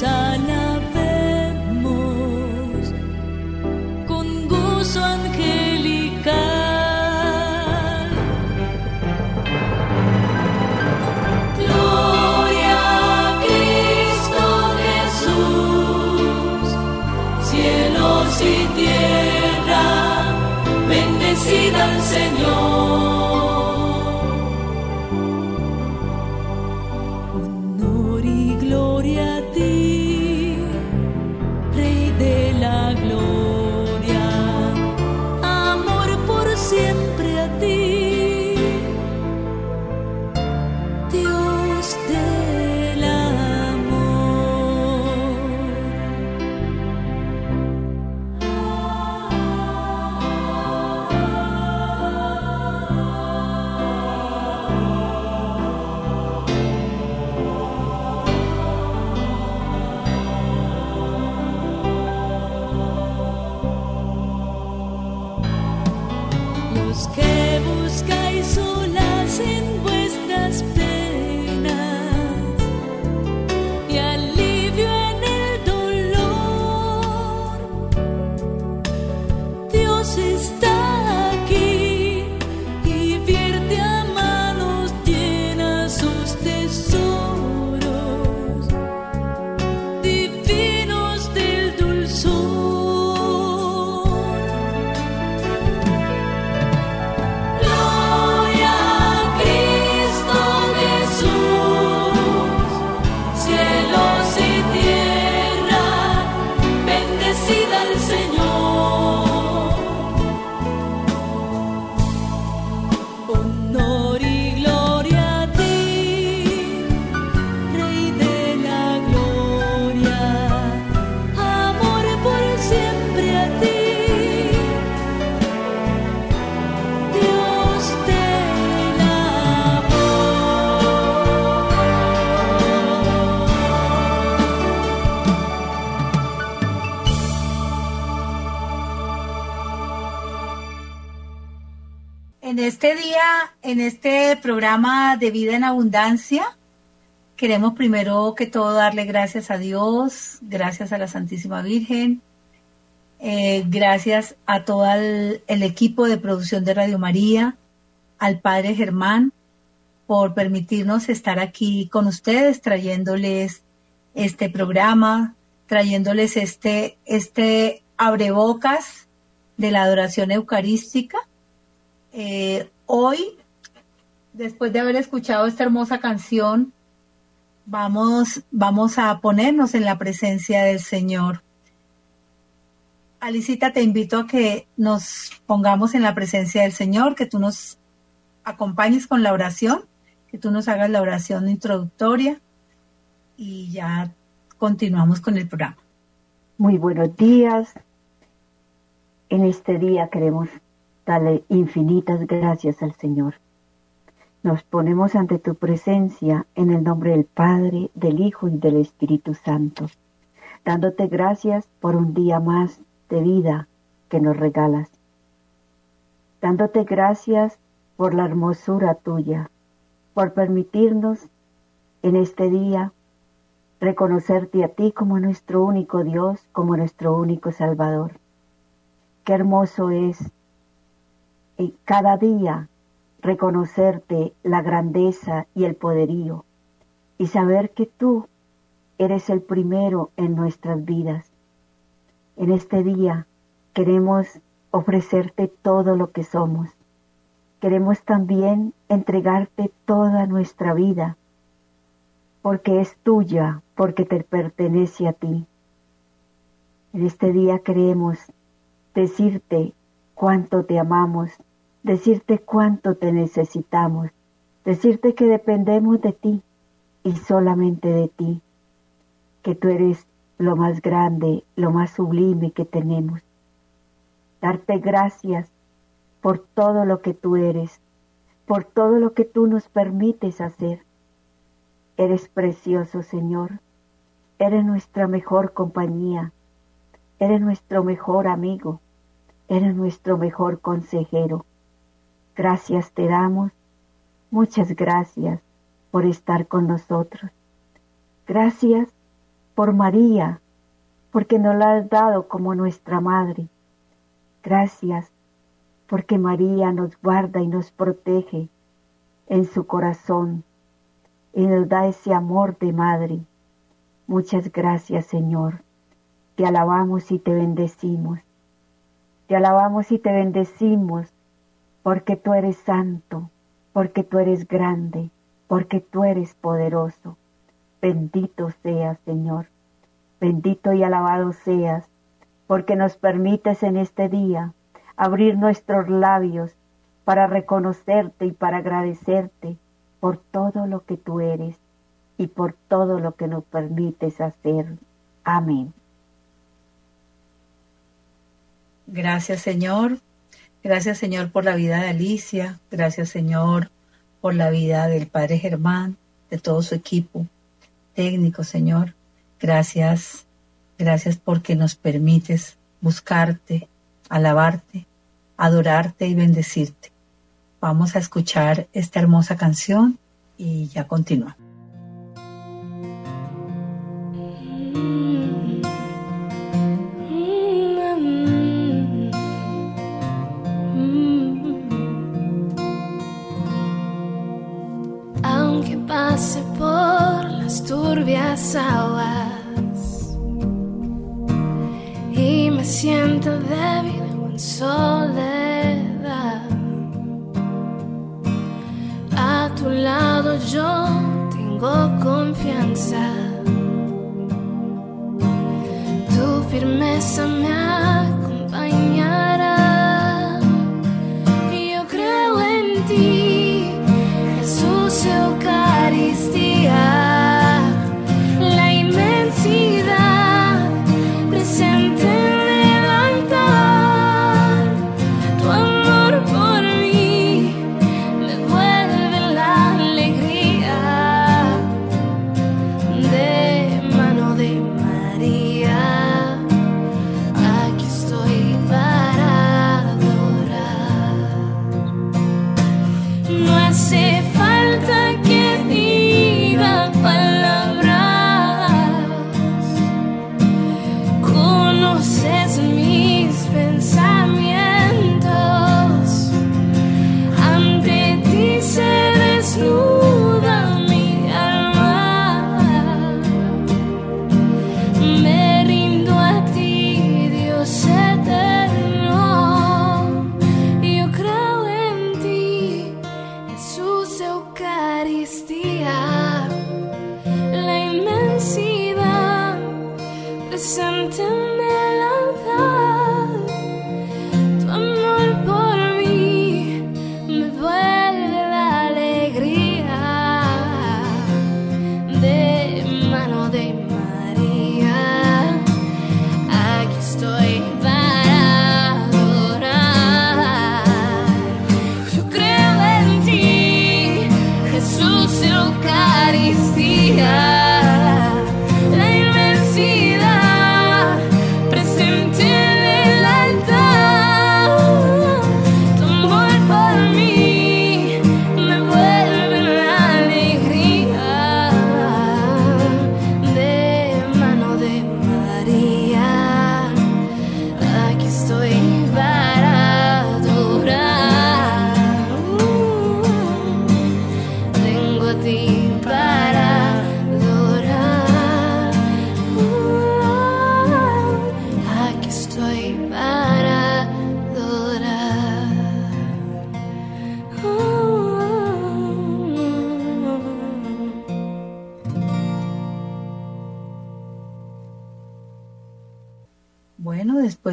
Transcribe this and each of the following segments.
sana. En este programa de vida en abundancia, queremos primero que todo darle gracias a Dios, gracias a la Santísima Virgen, eh, gracias a todo el, equipo de producción de Radio María, al Padre Germán, por permitirnos estar aquí con ustedes, trayéndoles este programa, trayéndoles este, este abrebocas de la adoración eucarística. Eh, hoy después de haber escuchado esta hermosa canción, vamos, vamos a ponernos en la presencia del Señor. Alicita, te invito a que nos pongamos en la presencia del Señor, que tú nos acompañes con la oración, que tú nos hagas la oración introductoria y ya continuamos con el programa. Muy buenos días. En este día queremos darle infinitas gracias al Señor nos ponemos ante tu presencia en el nombre del Padre, del Hijo y del Espíritu Santo, dándote gracias por un día más de vida que nos regalas. Dándote gracias por la hermosura tuya, por permitirnos en este día reconocerte a ti como nuestro único Dios, como nuestro único Salvador. Qué hermoso es y cada día reconocerte la grandeza y el poderío y saber que tú eres el primero en nuestras vidas. En este día queremos ofrecerte todo lo que somos. Queremos también entregarte toda nuestra vida, porque es tuya, porque te pertenece a ti. En este día queremos decirte cuánto te amamos, decirte cuánto te necesitamos, decirte que dependemos de ti y solamente de ti, que tú eres lo más grande, lo más sublime que tenemos. Darte gracias por todo lo que tú eres, por todo lo que tú nos permites hacer. Eres precioso, Señor. Eres nuestra mejor compañía. Eres nuestro mejor amigo. Eres nuestro mejor consejero. Gracias te damos. Muchas gracias por estar con nosotros. Gracias por María, porque nos la has dado como nuestra madre. Gracias porque María nos guarda y nos protege en su corazón y nos da ese amor de madre. Muchas gracias, Señor. Te alabamos y te bendecimos. Te alabamos y te bendecimos porque tú eres santo, porque tú eres grande, porque tú eres poderoso. Bendito seas, Señor. Bendito y alabado seas, porque nos permites en este día abrir nuestros labios para reconocerte y para agradecerte por todo lo que tú eres y por todo lo que nos permites hacer. Amén. Gracias Señor. Gracias Señor por la vida de Alicia. Gracias Señor por la vida del Padre Germán, de todo su equipo técnico, Señor. Gracias, gracias porque nos permites buscarte, alabarte, adorarte y bendecirte. Vamos a escuchar esta hermosa canción y ya continúa. Aguas y me siento débil en soledad. A tu lado yo tengo confianza. Tu firmeza me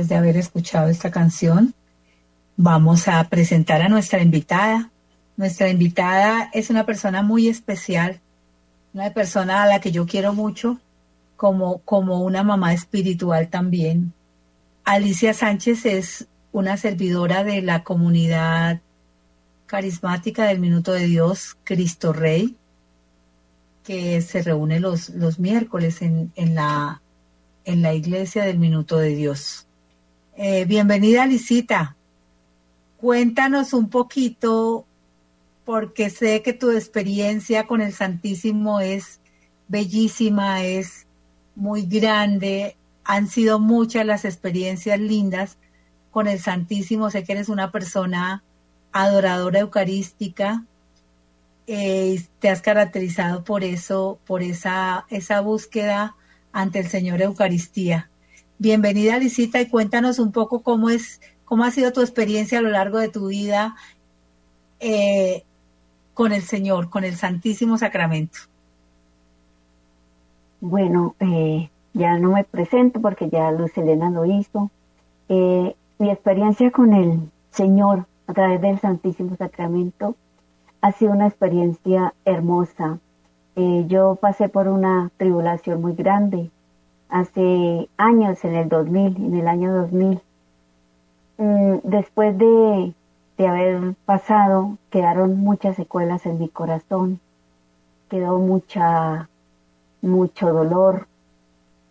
de haber escuchado esta canción, vamos a presentar a nuestra invitada. Nuestra invitada es una persona muy especial, una persona a la que yo quiero mucho, como, como una mamá espiritual también. Alicia Sánchez es una servidora de la comunidad carismática del Minuto de Dios, Cristo Rey, que se reúne los, los miércoles en, en, la, en la iglesia del Minuto de Dios. Eh, bienvenida, Licita. Cuéntanos un poquito, porque sé que tu experiencia con el Santísimo es bellísima, es muy grande, han sido muchas las experiencias lindas con el Santísimo. Sé que eres una persona adoradora eucarística. Eh, te has caracterizado por eso, por esa, esa búsqueda ante el Señor Eucaristía. Bienvenida, Lisita, y cuéntanos un poco cómo es, cómo ha sido tu experiencia a lo largo de tu vida eh, con el Señor, con el Santísimo Sacramento. Bueno, eh, ya no me presento porque ya Luz Elena lo hizo. Eh, mi experiencia con el Señor a través del Santísimo Sacramento ha sido una experiencia hermosa. Eh, yo pasé por una tribulación muy grande hace años, en el 2000, en el año 2000. Mm, después de, de haber pasado, quedaron muchas secuelas en mi corazón, quedó mucha, mucho dolor,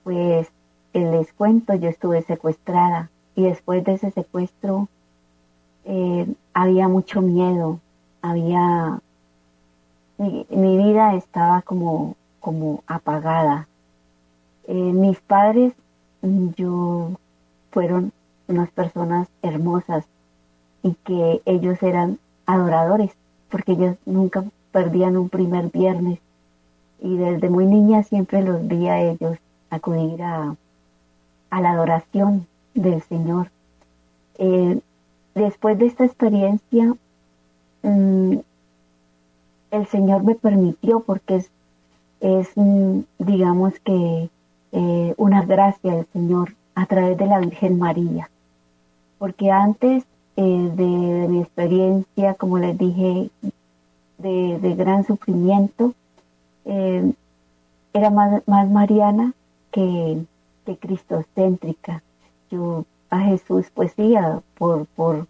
pues les cuento, yo estuve secuestrada y después de ese secuestro eh, había mucho miedo, había mi, vida estaba como, como apagada. Eh, mis padres, yo fueron unas personas hermosas y que ellos eran adoradores, porque ellos nunca perdían un primer viernes y desde muy niña siempre los vi a ellos acudir a, a la adoración del Señor. Eh, después de esta experiencia, mm, el Señor me permitió, porque es, es digamos que, eh, una gracia del Señor a través de la Virgen María. Porque antes eh, de, mi experiencia, como les dije, de, gran sufrimiento, era más, más mariana que, que cristocéntrica. Yo a Jesús, pues sí, por, por,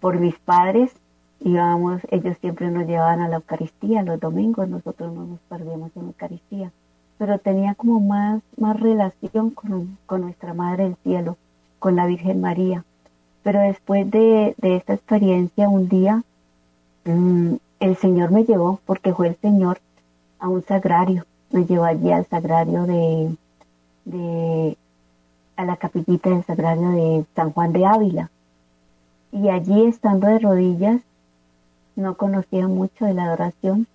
por mis padres, íbamos, ellos siempre nos llevaban a la Eucaristía los domingos, nosotros no nos perdíamos en la Eucaristía, pero tenía como más, más relación con, con nuestra Madre del Cielo, con la Virgen María. Pero después de, de esta experiencia, un día, mm, el Señor me llevó, porque fue el Señor, a un sagrario, me llevó allí al sagrario de, de a la capillita del sagrario de San Juan de Ávila. Y allí estando de rodillas, no conocía mucho de la adoración,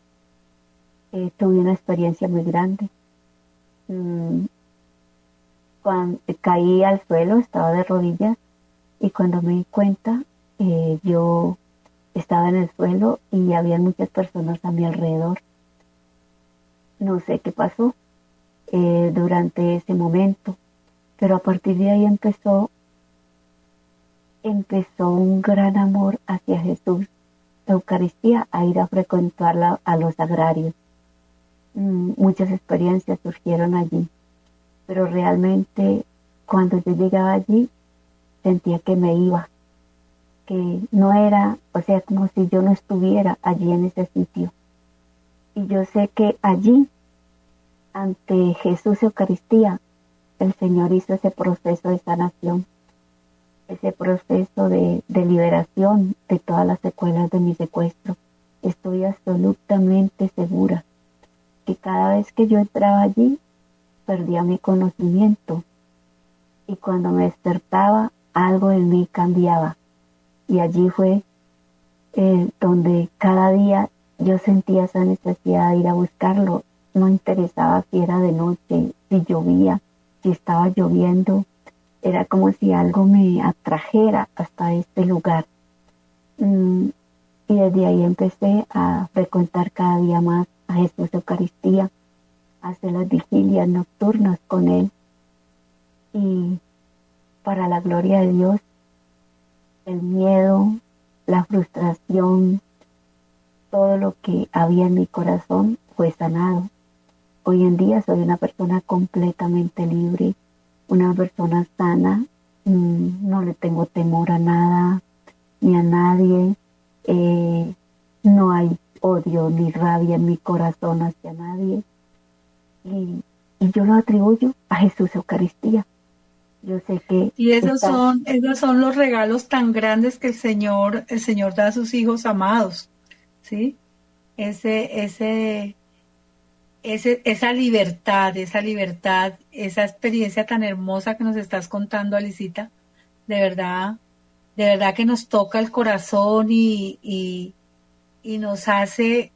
eh, tuve una experiencia muy grande. Mm, cuando caí al suelo, estaba de rodillas y cuando me di cuenta, eh, yo estaba en el suelo y había muchas personas a mi alrededor. No sé qué pasó eh, durante ese momento, pero a partir de ahí empezó empezó un gran amor hacia Jesús, Eucaristía, a ir a frecuentarla a los agrarios. Mm, muchas experiencias surgieron allí, pero realmente cuando yo llegaba allí sentía que me iba, que no era, o sea, como si yo no estuviera allí en ese sitio. Y yo sé que allí, ante Jesús Eucaristía, el Señor hizo ese proceso de sanación, ese proceso de, liberación de todas las secuelas de mi secuestro. Estoy absolutamente segura que cada vez que yo entraba allí, perdía mi conocimiento y cuando me despertaba, algo en mí cambiaba. Y allí fue eh, donde cada día yo sentía esa necesidad de ir a buscarlo. No interesaba si era de noche, si llovía, si estaba lloviendo, era como si algo me atrajera hasta este lugar. Mm, y desde ahí empecé a frecuentar cada día más a Jesús Eucaristía, a hacer las vigilias nocturnas con Él. Y para la gloria de Dios, el miedo, la frustración, todo lo que había en mi corazón fue sanado. Hoy en día soy una persona completamente libre, una persona sana, mm, no le tengo temor a nada ni a nadie, eh, no hay odio ni rabia en mi corazón hacia nadie. Y, y yo lo atribuyo a Jesús Eucaristía. Yo sé que y esos son esos son los regalos tan grandes que el Señor el Señor da a sus hijos amados, ¿sí? Ese ese ese, esa libertad, esa libertad, esa experiencia tan hermosa que nos estás contando, Alicita, de verdad, de verdad que nos toca el corazón y, y, y nos hace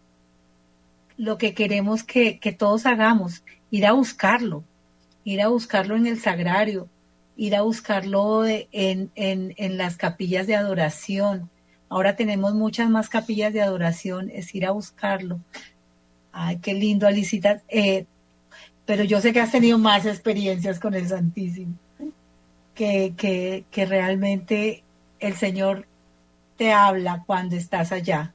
lo que queremos que, que, todos hagamos, ir a buscarlo, ir a buscarlo en el sagrario, ir a buscarlo en, en, en las capillas de adoración. Ahora tenemos muchas más capillas de adoración, es ir a buscarlo. Ay, qué lindo, Alicita. Eh, pero yo sé que has tenido más experiencias con el Santísimo, que, que, que realmente el Señor te habla cuando estás allá.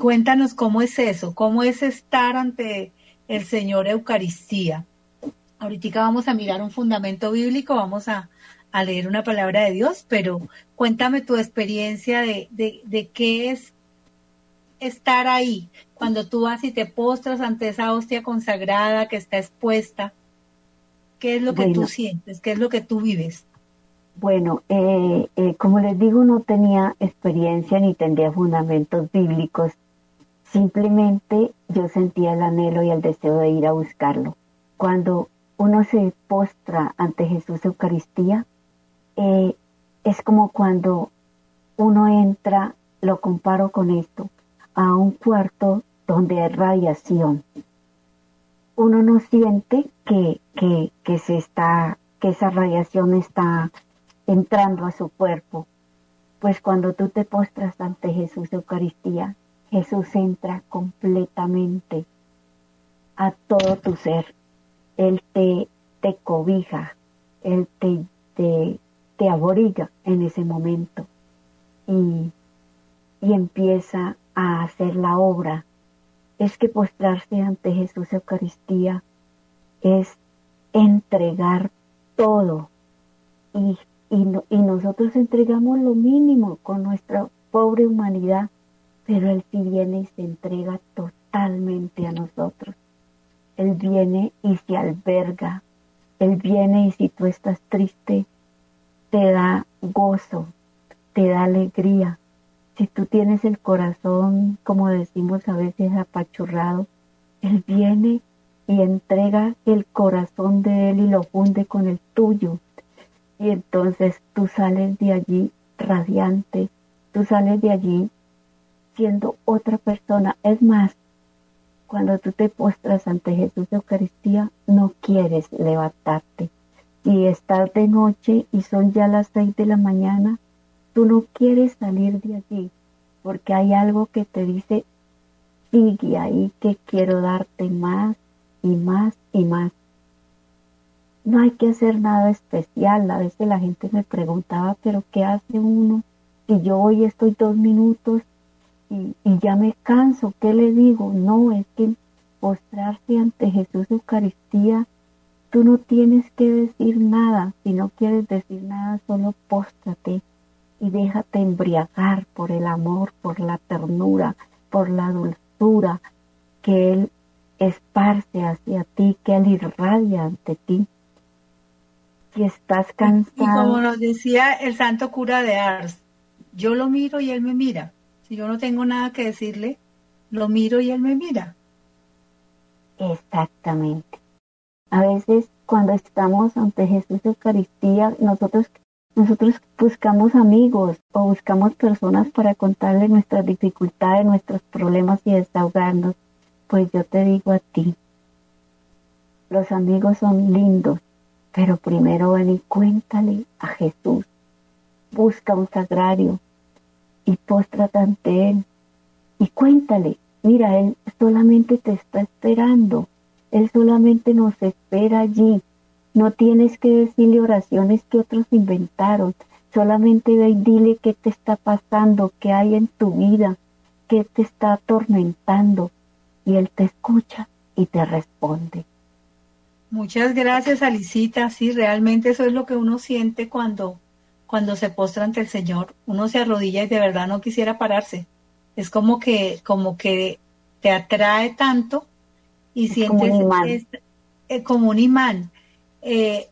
Cuéntanos cómo es eso, cómo es estar ante el Señor Eucaristía. Ahorita vamos a mirar un fundamento bíblico, vamos a, a leer una palabra de Dios, pero cuéntame tu experiencia de, de, de qué es estar ahí, cuando tú vas y te postras ante esa hostia consagrada que está expuesta, ¿qué es lo que Bueno. tú sientes? ¿Qué es lo que tú vives? Bueno, eh, eh, como les digo, no tenía experiencia ni tendría fundamentos bíblicos. Simplemente yo sentía el anhelo y el deseo de ir a buscarlo. Cuando uno se postra ante Jesús Eucaristía, eh, es como cuando uno entra, lo comparo con esto, a un cuarto donde hay radiación. Uno no siente que, que, que se está, que esa radiación está entrando a su cuerpo. Pues cuando tú te postras ante Jesús Eucaristía, Jesús entra completamente a todo tu ser. Él te, te cobija, Él te, te, te en ese momento y, y empieza a hacer la obra. Es que postrarse ante Jesús Eucaristía es entregar todo y y, y nosotros entregamos lo mínimo con nuestra pobre humanidad, pero Él sí viene y se entrega totalmente a nosotros. Él viene y se alberga. Él viene y si tú estás triste, te da gozo, te da alegría. Si tú tienes el corazón, como decimos a veces, apachurrado, Él viene y entrega el corazón de Él y lo funde con el tuyo y entonces tú sales de allí radiante, tú sales de allí siendo otra persona. Es más, cuando tú te postras ante Jesús de Eucaristía, no quieres levantarte. Si estás de noche y son ya las seis de la mañana, tú no quieres salir de allí, porque hay algo que te dice, sigue ahí que quiero darte más y más y más no hay que hacer nada especial. A veces la gente me preguntaba, pero ¿qué hace uno? Si yo hoy estoy dos minutos y, y ya me canso, ¿qué le digo? No, es que postrarse ante Jesús Eucaristía, tú no tienes que decir nada. Si no quieres decir nada, solo póstrate y déjate embriagar por el amor, por la ternura, por la dulzura que Él esparce hacia ti, que Él irradia ante ti si estás Y como cansado, nos decía el santo cura de Ars, yo lo miro y él me mira. Yo no tengo nada que decirle, lo miro y él me mira. exactamente. A veces cuando estamos ante Jesús Eucaristía, nosotros, nosotros buscamos amigos o buscamos personas para contarle nuestras dificultades, nuestros problemas y desahogarnos. Pues yo te digo a ti, los amigos son lindos, pero primero ven y cuéntale a Jesús. Busca un sagrario y póstrate ante Él y cuéntale, mira, Él solamente te está esperando, Él solamente nos espera allí No tienes que decirle oraciones que otros inventaron. Solamente ve y dile qué te está pasando, qué hay en tu vida, qué te está atormentando. Y Él te escucha y te responde. Muchas gracias, Alicita. Sí, realmente eso es lo que uno siente cuando, cuando se postra ante el Señor. Uno se arrodilla y de verdad no quisiera pararse. Es como que, como que te atrae tanto y Es sientes como un imán. es- eh, como un imán. Eh,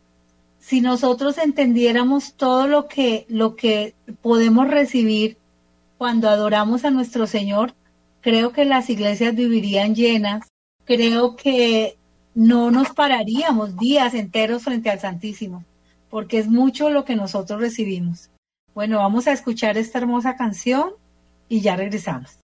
si nosotros entendiéramos todo lo que, lo que podemos recibir cuando adoramos a nuestro Señor, creo que las iglesias vivirían llenas. Creo que no nos pararíamos días enteros frente al Santísimo, porque es mucho lo que nosotros recibimos. Bueno, vamos a escuchar esta hermosa canción y ya regresamos.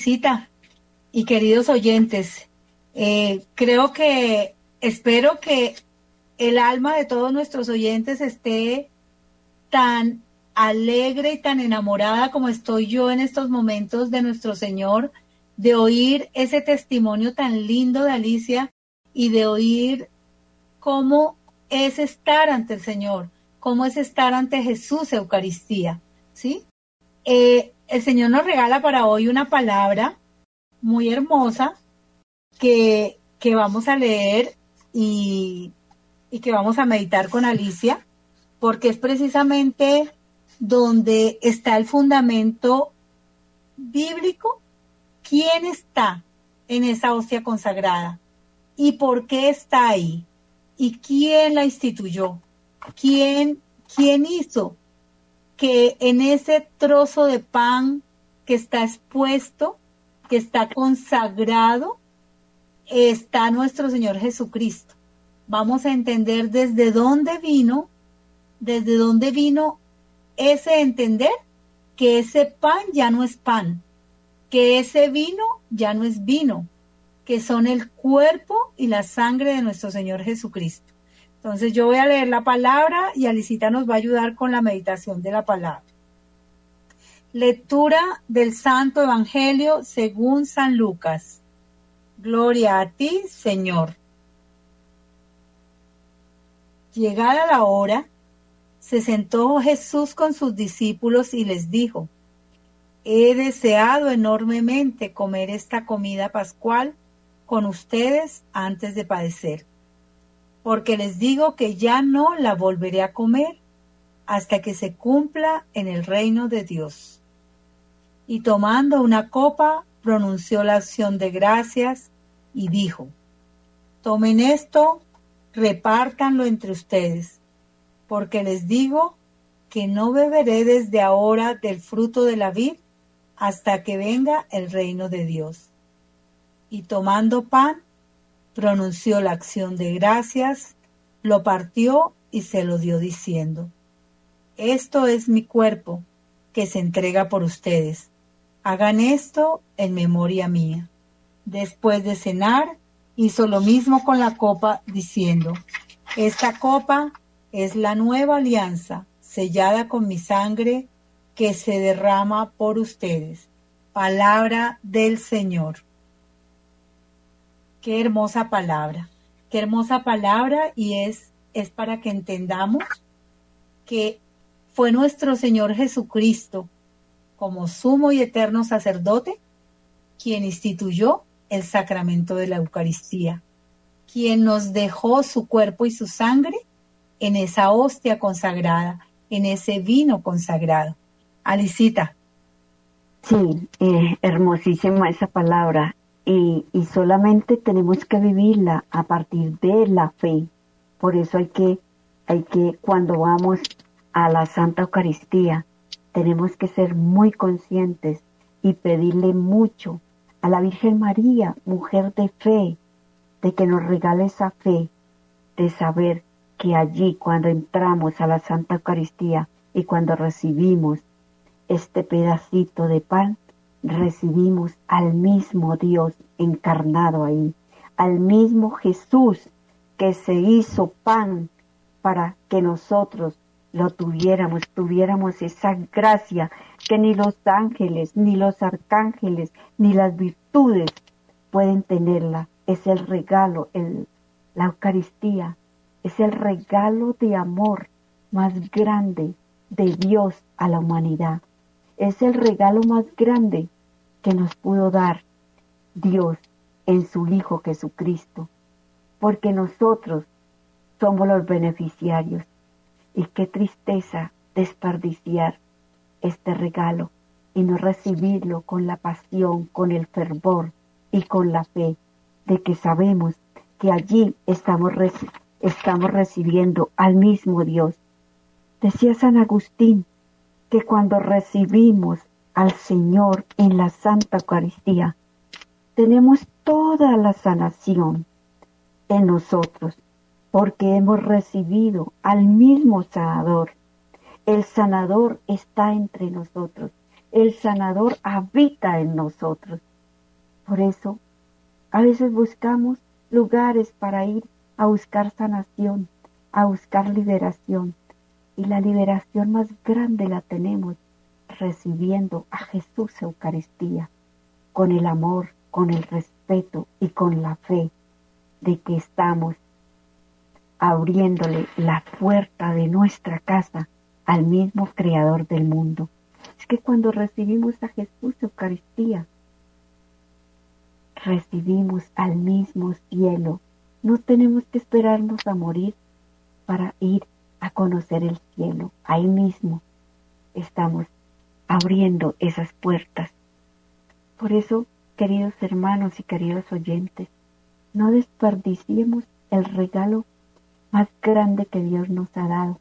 Alicita y queridos oyentes, eh, creo que espero que el alma de todos nuestros oyentes esté tan alegre y tan enamorada como estoy yo en estos momentos de nuestro Señor, de oír ese testimonio tan lindo de Alicia y de oír cómo es estar ante el Señor, cómo es estar ante Jesús Eucaristía, ¿sí? Eh, el Señor nos regala para hoy una palabra muy hermosa que, que vamos a leer y, y que vamos a meditar con Alicia, porque es precisamente donde está el fundamento bíblico, quién está en esa hostia consagrada y por qué está ahí y quién la instituyó, quién, quién hizo que en ese trozo de pan que está expuesto, que está consagrado, está nuestro Señor Jesucristo. Vamos a entender desde dónde vino, desde dónde vino ese entender que ese pan ya no es pan, que ese vino ya no es vino, que son el cuerpo y la sangre de nuestro Señor Jesucristo. Entonces yo voy a leer la palabra y Alicita nos va a ayudar con la meditación de la palabra. Lectura del Santo Evangelio según San Lucas. Gloria a ti, Señor. Llegada la hora, se sentó Jesús con sus discípulos y les dijo, He deseado enormemente comer esta comida pascual con ustedes antes de padecer, porque les digo que ya no la volveré a comer hasta que se cumpla en el reino de Dios. Y tomando una copa, pronunció la acción de gracias y dijo, Tomen esto, repártanlo entre ustedes, porque les digo que no beberé desde ahora del fruto de la vid hasta que venga el reino de Dios. Y tomando pan, pronunció la acción de gracias, lo partió y se lo dio diciendo, Esto es mi cuerpo, que se entrega por ustedes. Hagan esto en memoria mía. Después de cenar, hizo lo mismo con la copa, diciendo, Esta copa es la nueva alianza, sellada con mi sangre, que se derrama por ustedes. Palabra del Señor. Qué hermosa palabra, qué hermosa palabra y es, es para que entendamos que fue nuestro Señor Jesucristo como sumo y eterno sacerdote quien instituyó el sacramento de la Eucaristía, quien nos dejó su cuerpo y su sangre en esa hostia consagrada, en ese vino consagrado. Alicita. Sí, eh, hermosísima esa palabra. Y, solamente tenemos que vivirla a partir de la fe. Por eso hay que, hay que, cuando vamos a la Santa Eucaristía, tenemos que ser muy conscientes y pedirle mucho a la Virgen María, mujer de fe, de que nos regale esa fe, de saber que allí cuando entramos a la Santa Eucaristía y cuando recibimos este pedacito de pan, recibimos al mismo Dios encarnado ahí, al mismo Jesús que se hizo pan para que nosotros lo tuviéramos, tuviéramos esa gracia que ni los ángeles, ni los arcángeles, ni las virtudes pueden tenerla. Es el regalo, la Eucaristía, es el regalo de amor más grande de Dios a la humanidad. Es el regalo más grande que nos pudo dar Dios en su Hijo Jesucristo, porque nosotros somos los beneficiarios. Y qué tristeza desperdiciar este regalo y no recibirlo con la pasión, con el fervor y con la fe de que sabemos que allí estamos, estamos recibiendo al mismo Dios. Decía San Agustín que cuando recibimos al Señor en la Santa Eucaristía, tenemos toda la sanación en nosotros porque hemos recibido al mismo sanador. El sanador está entre nosotros. El sanador habita en nosotros. Por eso, a veces buscamos lugares para ir a buscar sanación, a buscar liberación. Y la liberación más grande la tenemos recibiendo a Jesús Eucaristía, con el amor, con el respeto y con la fe de que estamos abriéndole la puerta de nuestra casa al mismo creador del mundo. Es que cuando recibimos a Jesús Eucaristía, recibimos al mismo cielo. No tenemos que esperarnos a morir para ir a conocer el cielo. Ahí mismo estamos abriendo esas puertas. Por eso, queridos hermanos y queridos oyentes, no desperdiciemos el regalo más grande que Dios nos ha dado,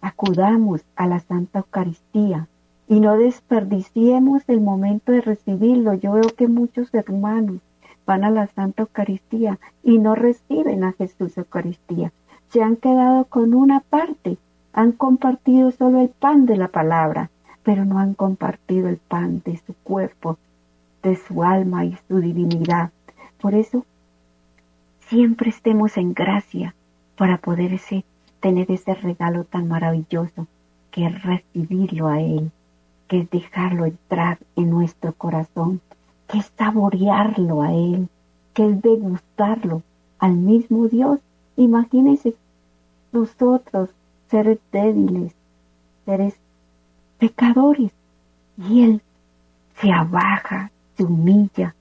acudamos a la Santa Eucaristía y no desperdiciemos el momento de recibirlo. Yo veo que muchos hermanos van a la Santa Eucaristía y no reciben a Jesús Eucaristía. Se han quedado con una parte, han compartido solo el pan de la palabra, pero no han compartido el pan de su cuerpo, de su alma y su divinidad. Por eso, siempre estemos en gracia para poder ese, tener ese regalo tan maravilloso que es recibirlo a Él, que es dejarlo entrar en nuestro corazón, que es saborearlo a Él, que es degustarlo al mismo Dios. Imagínense nosotros, seres débiles, seres pecadores, y Él se abaja, se humilla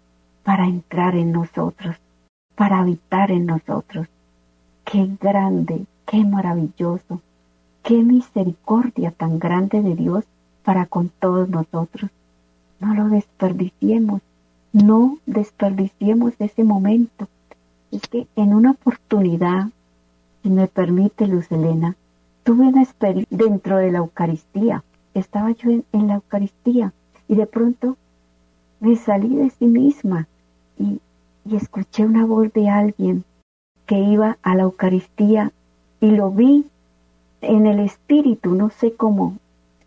para entrar en nosotros, para habitar en nosotros. Qué grande, qué maravilloso, qué misericordia tan grande de Dios para con todos nosotros. No lo desperdiciemos, no desperdiciemos ese momento. Es que en una oportunidad, si me permite Luz Elena, tuve una experiencia dentro de la Eucaristía. Estaba yo en, en la Eucaristía y de pronto me salí de sí misma y, y escuché una voz de alguien que iba a la Eucaristía y lo vi en el espíritu, no sé cómo,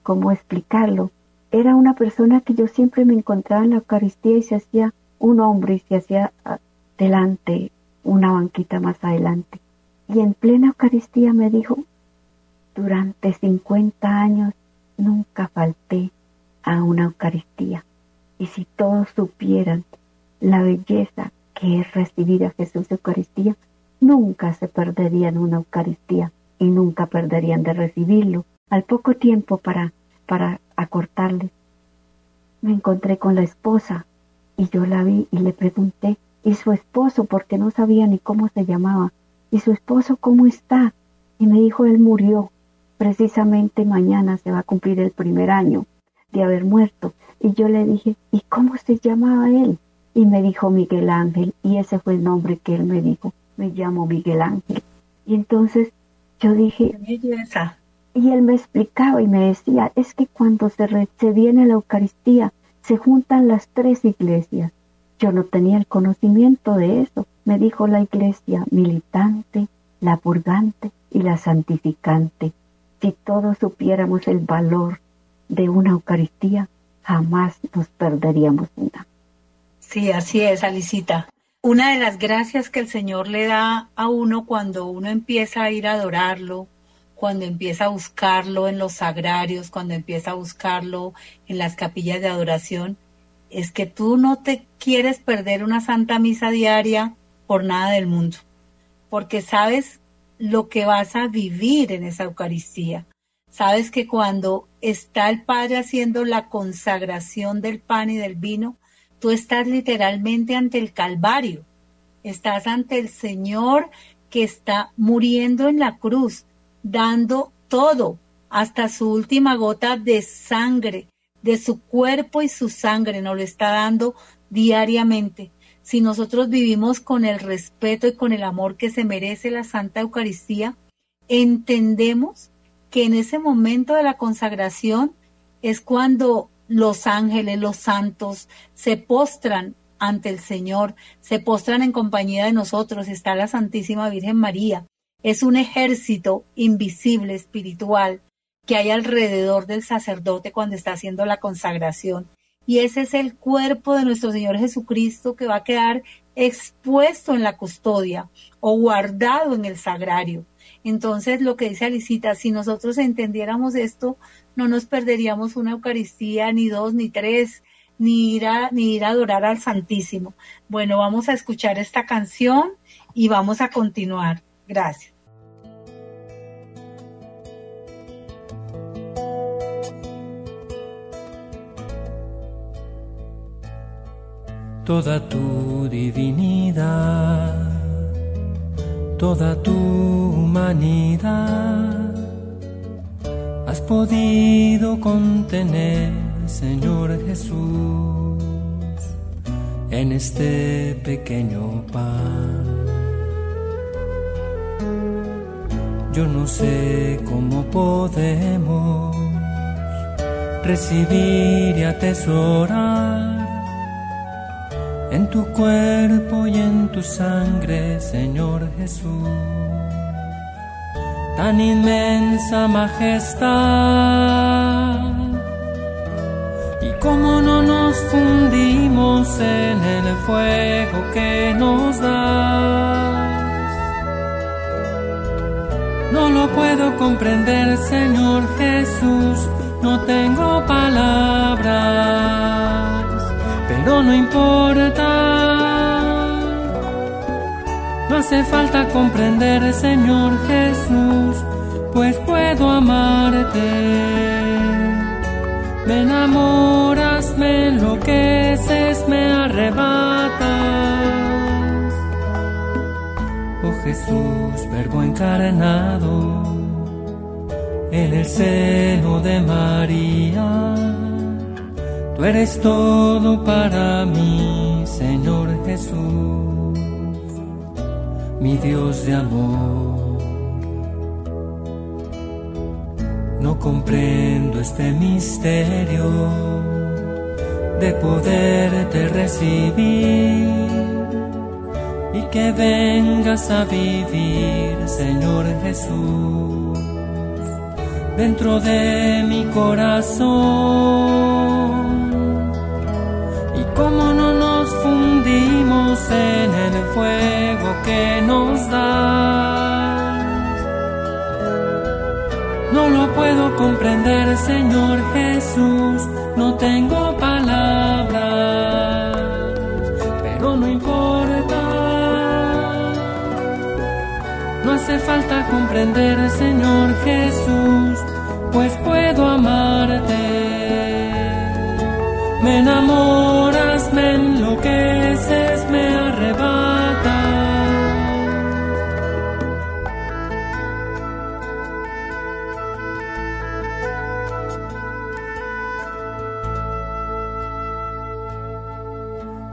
cómo explicarlo. Era una persona que yo siempre me encontraba en la Eucaristía y se hacía un hombre y se hacía ah, delante, una banquita más adelante. Y en plena Eucaristía me dijo, durante 50 años nunca falté a una Eucaristía. Y si todos supieran la belleza que es recibir a Jesús de Eucaristía, nunca se perderían una Eucaristía y nunca perderían de recibirlo. Al poco tiempo para, para acortarles, me encontré con la esposa y yo la vi y le pregunté, ¿y su esposo? Porque no sabía ni cómo se llamaba. ¿Y su esposo cómo está? Y me dijo, él murió. Precisamente mañana se va a cumplir el primer año de haber muerto. Y yo le dije, ¿y cómo se llamaba él? Y me dijo Miguel Ángel, y ese fue el nombre que él me dijo, me llamo Miguel Ángel. Y entonces yo dije, Belleza. y él me explicaba y me decía, es que cuando se, re- se viene la Eucaristía, se juntan las tres iglesias. Yo no tenía el conocimiento de eso. Me dijo la iglesia militante, la purgante y la santificante. Si todos supiéramos el valor de una Eucaristía, jamás nos perderíamos una. Sí, así es, Alicita. Una de las gracias que el Señor le da a uno cuando uno empieza a ir a adorarlo, cuando empieza a buscarlo en los sagrarios, cuando empieza a buscarlo en las capillas de adoración, es que tú no te quieres perder una santa misa diaria por nada del mundo, porque sabes lo que vas a vivir en esa Eucaristía. Sabes que cuando está el Padre haciendo la consagración del pan y del vino, tú estás literalmente ante el Calvario, estás ante el Señor que está muriendo en la cruz, dando todo, hasta su última gota de sangre, de su cuerpo y su sangre, nos lo está dando diariamente. Si nosotros vivimos con el respeto y con el amor que se merece la Santa Eucaristía, entendemos que en ese momento de la consagración es cuando los ángeles, los santos, se postran ante el Señor, se postran en compañía de nosotros, está la Santísima Virgen María. Es un ejército invisible, espiritual, que hay alrededor del sacerdote cuando está haciendo la consagración. Y ese es el cuerpo de nuestro Señor Jesucristo que va a quedar expuesto en la custodia o guardado en el sagrario. Entonces, lo que dice Alicita, si nosotros entendiéramos esto, no nos perderíamos una Eucaristía, ni dos, ni tres, ni ir a, ni ir a adorar al Santísimo. Bueno, vamos a escuchar esta canción y vamos a continuar. Gracias. Toda tu divinidad, toda tu humanidad, has podido contener, Señor Jesús, en este pequeño pan. Yo no sé cómo podemos recibir y atesorar tu cuerpo y en tu sangre, Señor Jesús, tan inmensa majestad. Y cómo no nos fundimos en el fuego que nos das. No lo puedo comprender, Señor Jesús, no tengo palabras, pero no importa. No hace falta comprender, Señor Jesús, pues puedo amarte. Me enamoras, me enloqueces, me arrebatas. Oh Jesús, verbo encarnado en el seno de María. Eres todo para mí, Señor Jesús, mi Dios de amor. No comprendo este misterio de poderte recibir y que vengas a vivir, Señor Jesús, dentro de mi corazón. Y como no nos fundimos en el fuego que nos das, no lo puedo comprender, Señor Jesús, no tengo palabras, pero no importa. No hace falta comprender, Señor Jesús, pues puedo amarte. Me enamoras, me enloqueces, me arrebatas.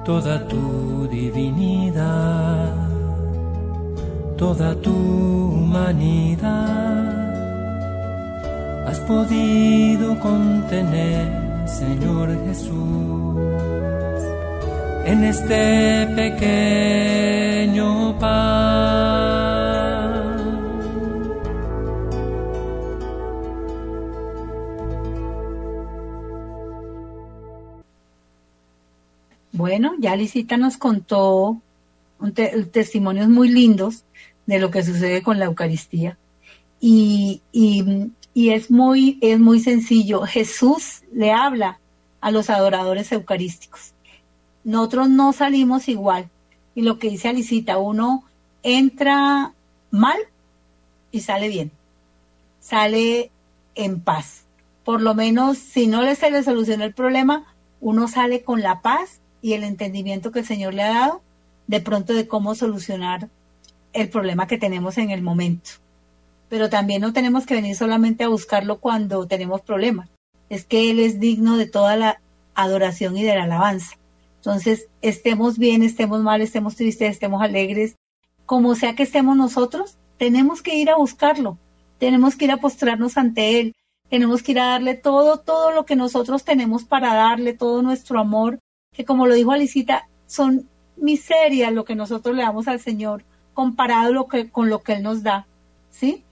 toda tu divinidad, toda tu humanidad, has podido contener, Señor Jesús, en este pequeño pan. Bueno, ya Lisita nos contó testimonios muy lindos de lo que sucede con la Eucaristía. Y, y- y es, muy, es muy sencillo. Jesús le habla a los adoradores eucarísticos. Nosotros no salimos igual. Y lo que dice Alicita, uno entra mal y sale bien. Sale en paz. Por lo menos, si no le se le soluciona el problema, uno sale con la paz y el entendimiento que el Señor le ha dado de pronto de cómo solucionar el problema que tenemos en el momento. Pero también no tenemos que venir solamente a buscarlo cuando tenemos problemas. Es que Él es digno de toda la adoración y de la alabanza. Entonces, estemos bien, estemos mal, estemos tristes, estemos alegres, como sea que estemos nosotros, tenemos que ir a buscarlo, tenemos que ir a postrarnos ante Él, tenemos que ir a darle todo, todo lo que nosotros tenemos para darle, todo nuestro amor, que como lo dijo Alicita, son miserias lo que nosotros le damos al Señor comparado con lo que Él nos da, ¿sí?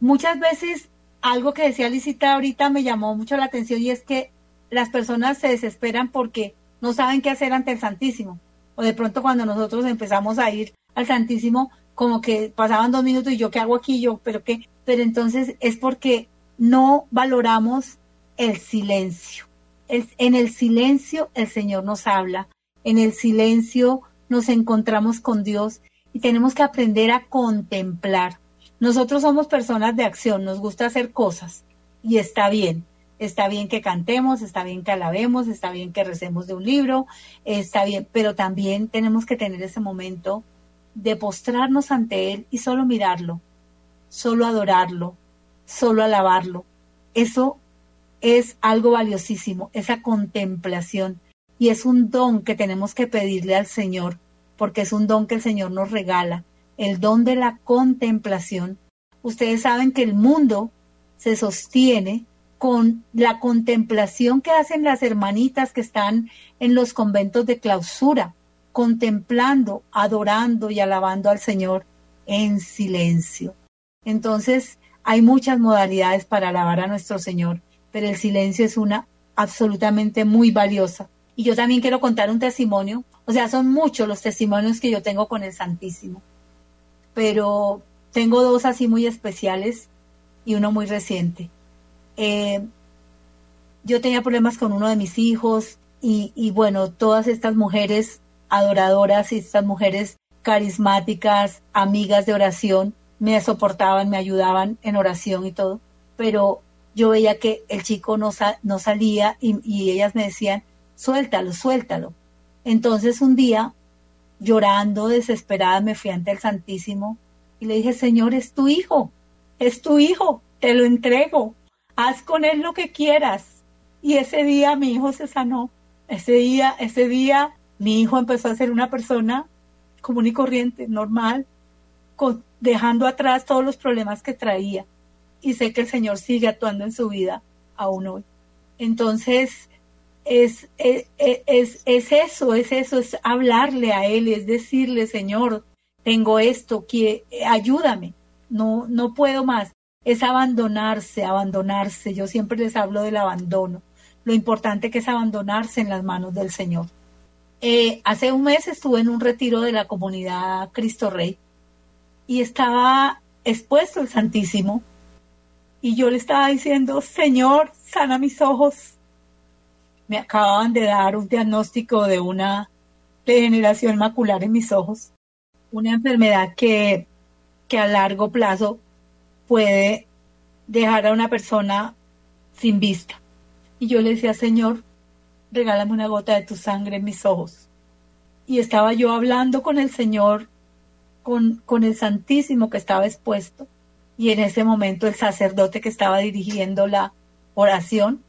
Muchas veces algo que decía Alicita ahorita me llamó mucho la atención y es que las personas se desesperan porque no saben qué hacer ante el Santísimo. O de pronto cuando nosotros empezamos a ir al Santísimo, como que pasaban dos minutos y yo qué hago aquí, yo, pero qué, pero entonces es porque no valoramos el silencio. En el silencio el Señor nos habla, en el silencio nos encontramos con Dios y tenemos que aprender a contemplar. Nosotros somos personas de acción, nos gusta hacer cosas y está bien. Está bien que cantemos, está bien que alabemos, está bien que recemos de un libro, está bien, pero también tenemos que tener ese momento de postrarnos ante Él y solo mirarlo, solo adorarlo, solo alabarlo. Eso es algo valiosísimo, esa contemplación. Y es un don que tenemos que pedirle al Señor, porque es un don que el Señor nos regala, el don de la contemplación. Ustedes saben que el mundo se sostiene con la contemplación que hacen las hermanitas que están en los conventos de clausura, contemplando, adorando y alabando al Señor en silencio. Entonces, hay muchas modalidades para alabar a nuestro Señor, pero el silencio es una absolutamente muy valiosa. Y yo también quiero contar un testimonio, o sea, son muchos los testimonios que yo tengo con el Santísimo, pero tengo dos así muy especiales y uno muy reciente. Eh, yo tenía problemas con uno de mis hijos y, bueno, todas estas mujeres adoradoras y estas mujeres carismáticas, amigas de oración, me soportaban, me ayudaban en oración y todo, pero yo veía que el chico no, no salía y ellas me decían, suéltalo, suéltalo. Entonces un día, llorando, desesperada, me fui ante el Santísimo y le dije, Señor, es tu hijo, es tu hijo, te lo entrego, haz con él lo que quieras. Y ese día mi hijo se sanó. Ese día, ese día mi hijo empezó a ser una persona común y corriente, normal, con- dejando atrás todos los problemas que traía. Y sé que el Señor sigue actuando en su vida aún hoy. Entonces, es, es, es, es eso, es eso, es hablarle a Él, es decirle, Señor, tengo esto, que, ayúdame, no, no puedo más. Es abandonarse, abandonarse. Yo siempre les hablo del abandono. Lo importante que es abandonarse en las manos del Señor. Eh, hace un mes estuve en un retiro de la comunidad Cristo Rey y estaba expuesto el Santísimo y yo le estaba diciendo, Señor, sana mis ojos. Me acababan de dar un diagnóstico de una degeneración macular en mis ojos, una enfermedad que, que a largo plazo puede dejar a una persona sin vista. Y yo le decía, Señor, regálame una gota de tu sangre en mis ojos. Y estaba yo hablando con el Señor, con, con el Santísimo que estaba expuesto. Y en ese momento el sacerdote que estaba dirigiendo la oración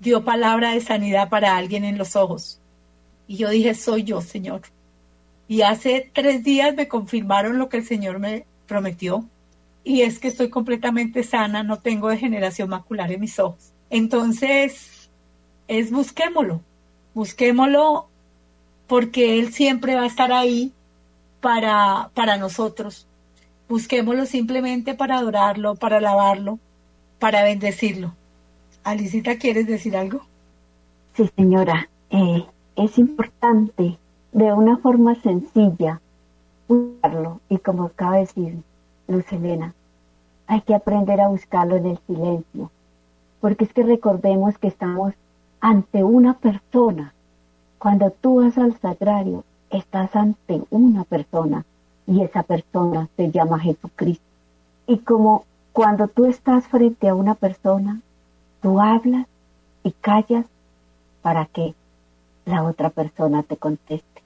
dio palabra de sanidad para alguien en los ojos. Y yo dije, soy yo, Señor. Y hace tres días me confirmaron lo que el Señor me prometió. Y es que estoy completamente sana, no tengo degeneración macular en mis ojos. Entonces, es busquémoslo, busquémoslo porque Él siempre va a estar ahí para, para nosotros. Busquémoslo simplemente para adorarlo, para alabarlo, para bendecirlo. Alicita, ¿quieres decir algo? Sí, señora. Eh, es importante de una forma sencilla buscarlo y como acaba de decir Luz Helena, hay que aprender a buscarlo en el silencio, porque es que recordemos que estamos ante una persona. Cuando tú vas al sagrario, estás ante una persona y esa persona se llama Jesucristo. Y como cuando tú estás frente a una persona, tú hablas y callas para que la otra persona te conteste.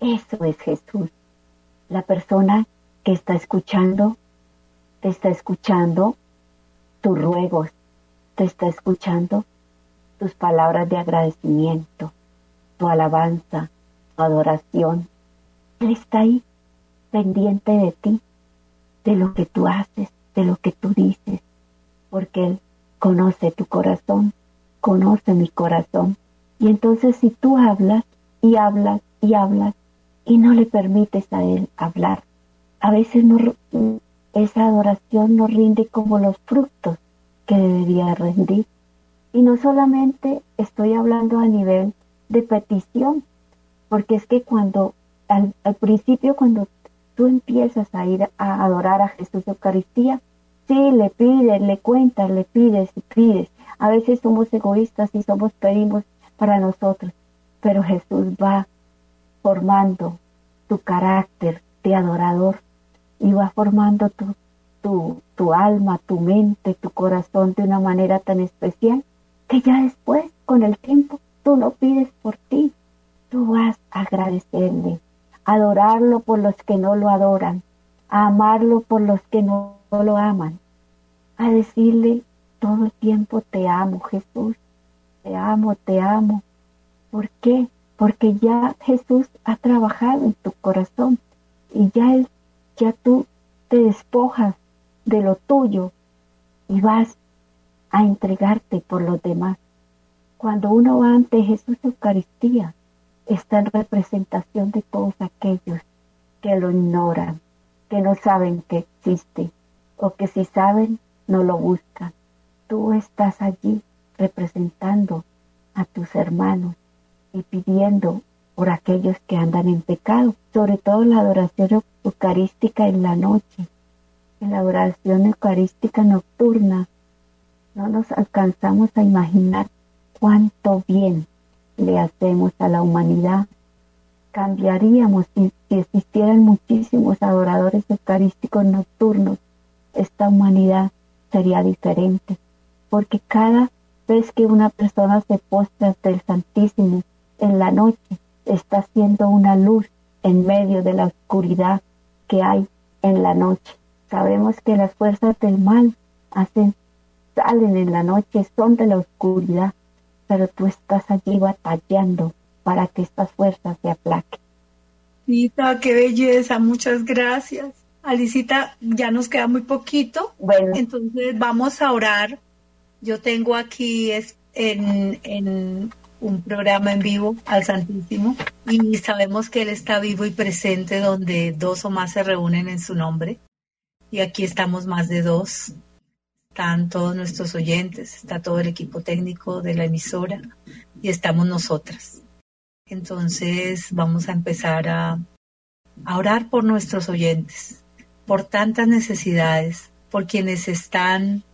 Eso es Jesús. La persona que está escuchando, te está escuchando tus ruegos, te está escuchando tus palabras de agradecimiento, tu alabanza, tu adoración. Él está ahí, pendiente de ti, de lo que tú haces, de lo que tú dices, porque Él conoce tu corazón, conoce mi corazón. Y entonces si tú hablas y hablas y hablas y no le permites a Él hablar, a veces esa adoración no rinde como los frutos que debería rendir. Y no solamente estoy hablando a nivel de petición, porque es que cuando al, al principio cuando tú empiezas a ir a adorar a Jesús Eucaristía, sí, le pides, le cuentas, le pides y pides. A veces somos egoístas y somos pedimos para nosotros, pero Jesús va formando tu carácter de adorador y va formando tu, tu, tu alma, tu mente, tu corazón de una manera tan especial que ya después, con el tiempo, tú lo pides por ti. Tú vas a agradecerle, adorarlo por los que no lo adoran, a amarlo por los que no lo aman, a decirle todo el tiempo te amo Jesús, te amo, te amo. ¿Por qué? Porque ya Jesús ha trabajado en tu corazón y ya él, ya tú te despojas de lo tuyo y vas a entregarte por los demás. Cuando uno va ante Jesús Eucaristía, está en representación de todos aquellos que lo ignoran, que no saben que existe o que si saben no lo buscan. Tú estás allí representando a tus hermanos y pidiendo por aquellos que andan en pecado, sobre todo la adoración eucarística en la noche, en la adoración eucarística nocturna. No nos alcanzamos a imaginar cuánto bien le hacemos a la humanidad. Cambiaríamos si, si existieran muchísimos adoradores eucarísticos nocturnos. Esta humanidad sería diferente, porque cada vez que una persona se postra ante el Santísimo en la noche, está haciendo una luz en medio de la oscuridad que hay en la noche. Sabemos que las fuerzas del mal salen en la noche, son de la oscuridad, pero tú estás allí batallando para que estas fuerzas se aplaquen. Qué belleza, muchas gracias. Alicita, ya nos queda muy poquito, Bueno, entonces vamos a orar. Yo tengo aquí es- en, en un programa en vivo al Santísimo y sabemos que Él está vivo y presente donde dos o más se reúnen en su nombre. Y aquí estamos más de dos. Están todos nuestros oyentes, está todo el equipo técnico de la emisora y estamos nosotras. Entonces vamos a empezar a, a orar por nuestros oyentes, por tantas necesidades, por quienes están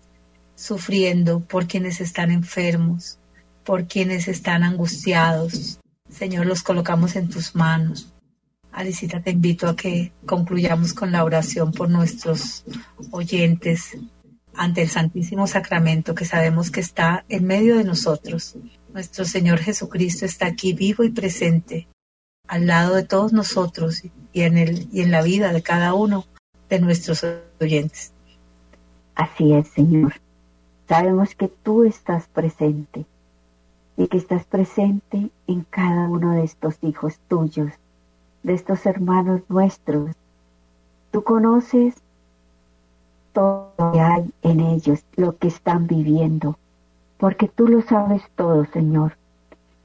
sufriendo, por quienes están enfermos, por quienes están angustiados. Señor, los colocamos en tus manos. Alicita, te invito a que concluyamos con la oración por nuestros oyentes ante el Santísimo Sacramento que sabemos que está en medio de nosotros. Nuestro Señor Jesucristo está aquí vivo y presente al lado de todos nosotros y en, el, y en la vida de cada uno de nuestros oyentes. así es, Señor. Sabemos que tú estás presente y que estás presente en cada uno de estos hijos tuyos, de estos hermanos nuestros. Tú conoces todo lo que hay en ellos, lo que están viviendo, porque tú lo sabes todo, Señor.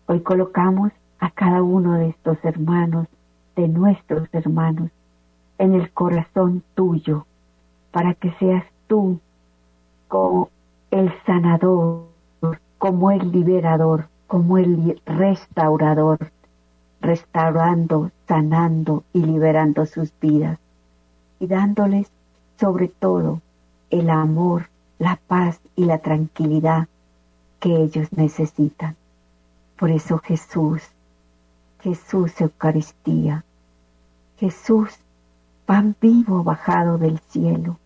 Hoy colocamos a cada uno de estos hermanos, de nuestros hermanos, en el corazón tuyo, para que seas tú como el sanador, como el liberador, como el restaurador, restaurando, sanando y liberando sus vidas y dándoles sobre todo el amor, la paz y la tranquilidad que ellos necesitan. Por eso Jesús, Jesús Eucaristía, Jesús, pan vivo bajado del cielo,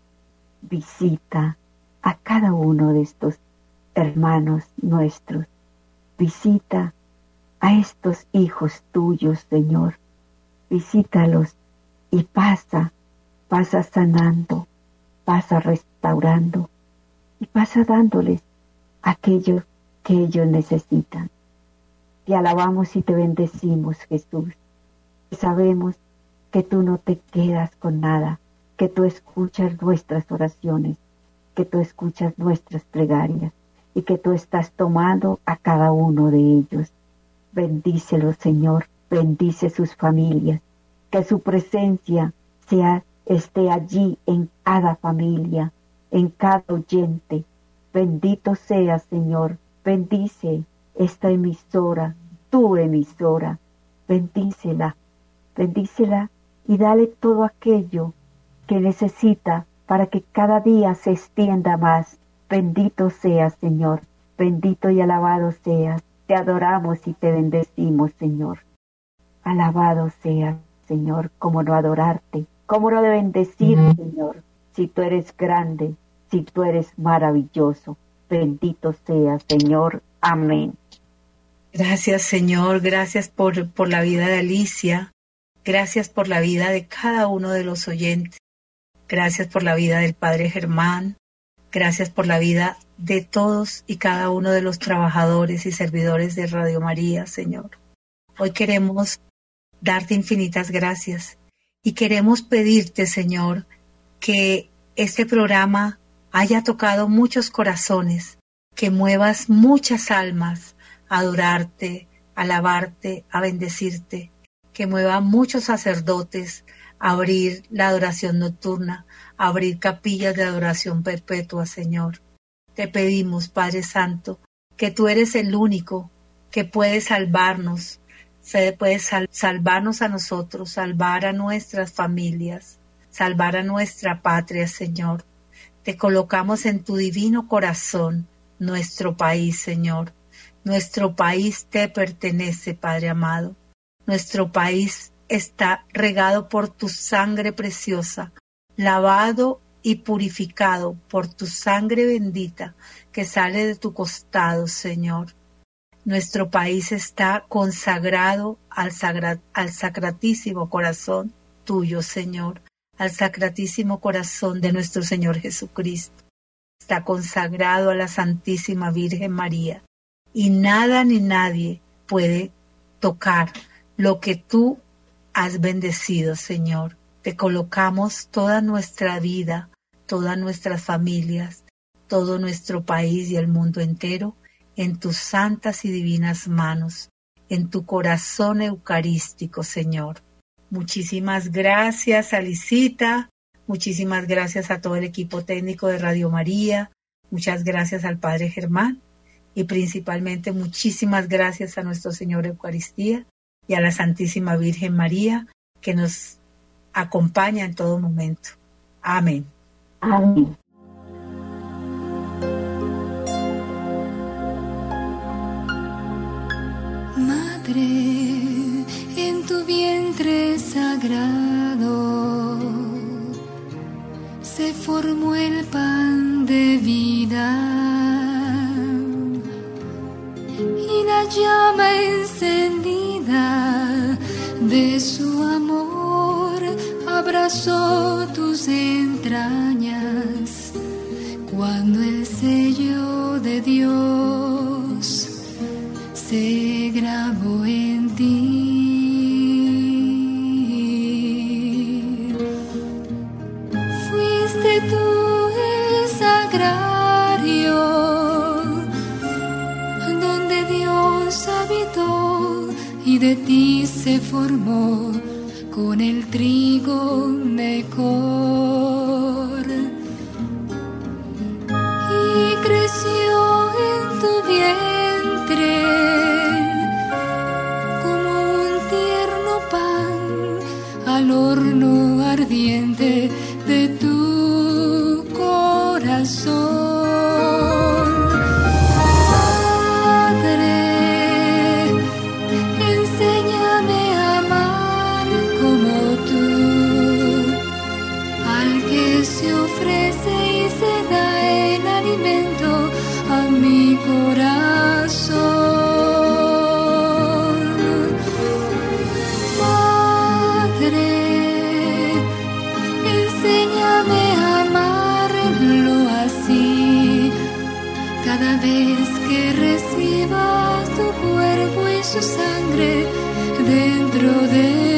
visita a cada uno de estos hermanos nuestros. Visita a estos hijos tuyos, Señor. Visítalos y pasa, pasa sanando, pasa restaurando y pasa dándoles aquello que ellos necesitan. Te alabamos y te bendecimos, Jesús. Sabemos que tú no te quedas con nada, que tú escuchas nuestras oraciones, que tú escuchas nuestras plegarias y que tú estás tomando a cada uno de ellos. Bendícelos, Señor, bendice sus familias, que su presencia sea esté allí en cada familia, en cada oyente. Bendito sea, Señor, bendice esta emisora, tu emisora, bendícela, bendícela y dale todo aquello que necesita para que cada día se extienda más. Bendito sea, Señor, bendito y alabado seas. Te adoramos y te bendecimos, Señor. Alabado sea, Señor, como no adorarte, como no de bendecir, Señor, si tú eres grande, si tú eres maravilloso. Bendito sea, Señor. Amén. Gracias, Señor. Gracias por, por la vida de Alicia. Gracias por la vida de cada uno de los oyentes. Gracias por la vida del Padre Germán. Gracias por la vida de todos y cada uno de los trabajadores y servidores de Radio María, Señor. Hoy queremos darte infinitas gracias y queremos pedirte, Señor, que este programa haya tocado muchos corazones, que muevas muchas almas a adorarte, a alabarte, a bendecirte, que mueva muchos sacerdotes a abrir la adoración nocturna, a abrir capillas de adoración perpetua, Señor. Te pedimos, Padre Santo, que tú eres el único que puede salvarnos, se puede sal- salvarnos a nosotros, salvar a nuestras familias, salvar a nuestra patria, Señor. Te colocamos en tu divino corazón nuestro país, Señor. Nuestro país te pertenece, Padre amado. Nuestro país está regado por tu sangre preciosa, lavado y purificado por tu sangre bendita que sale de tu costado, Señor. Nuestro país está consagrado al, al sacratísimo corazón tuyo, Señor, al sacratísimo corazón de nuestro Señor Jesucristo. Está consagrado a la Santísima Virgen María. Y nada ni nadie puede tocar lo que tú has bendecido, Señor. Te colocamos toda nuestra vida, todas nuestras familias, todo nuestro país y el mundo entero en tus santas y divinas manos, en tu corazón eucarístico, Señor. Muchísimas gracias, Alicita. Muchísimas gracias a todo el equipo técnico de Radio María. Muchas gracias al Padre Germán. Y principalmente muchísimas gracias a nuestro Señor Eucaristía y a la Santísima Virgen María que nos acompaña en todo momento. Amén. Amén. Madre, en tu vientre sagrado se formó el pan de vida y la llama encendida de su amor abrazó tus entrañas. Cuando el sello de Dios se grabó en se formó con el trigo mejor dentro de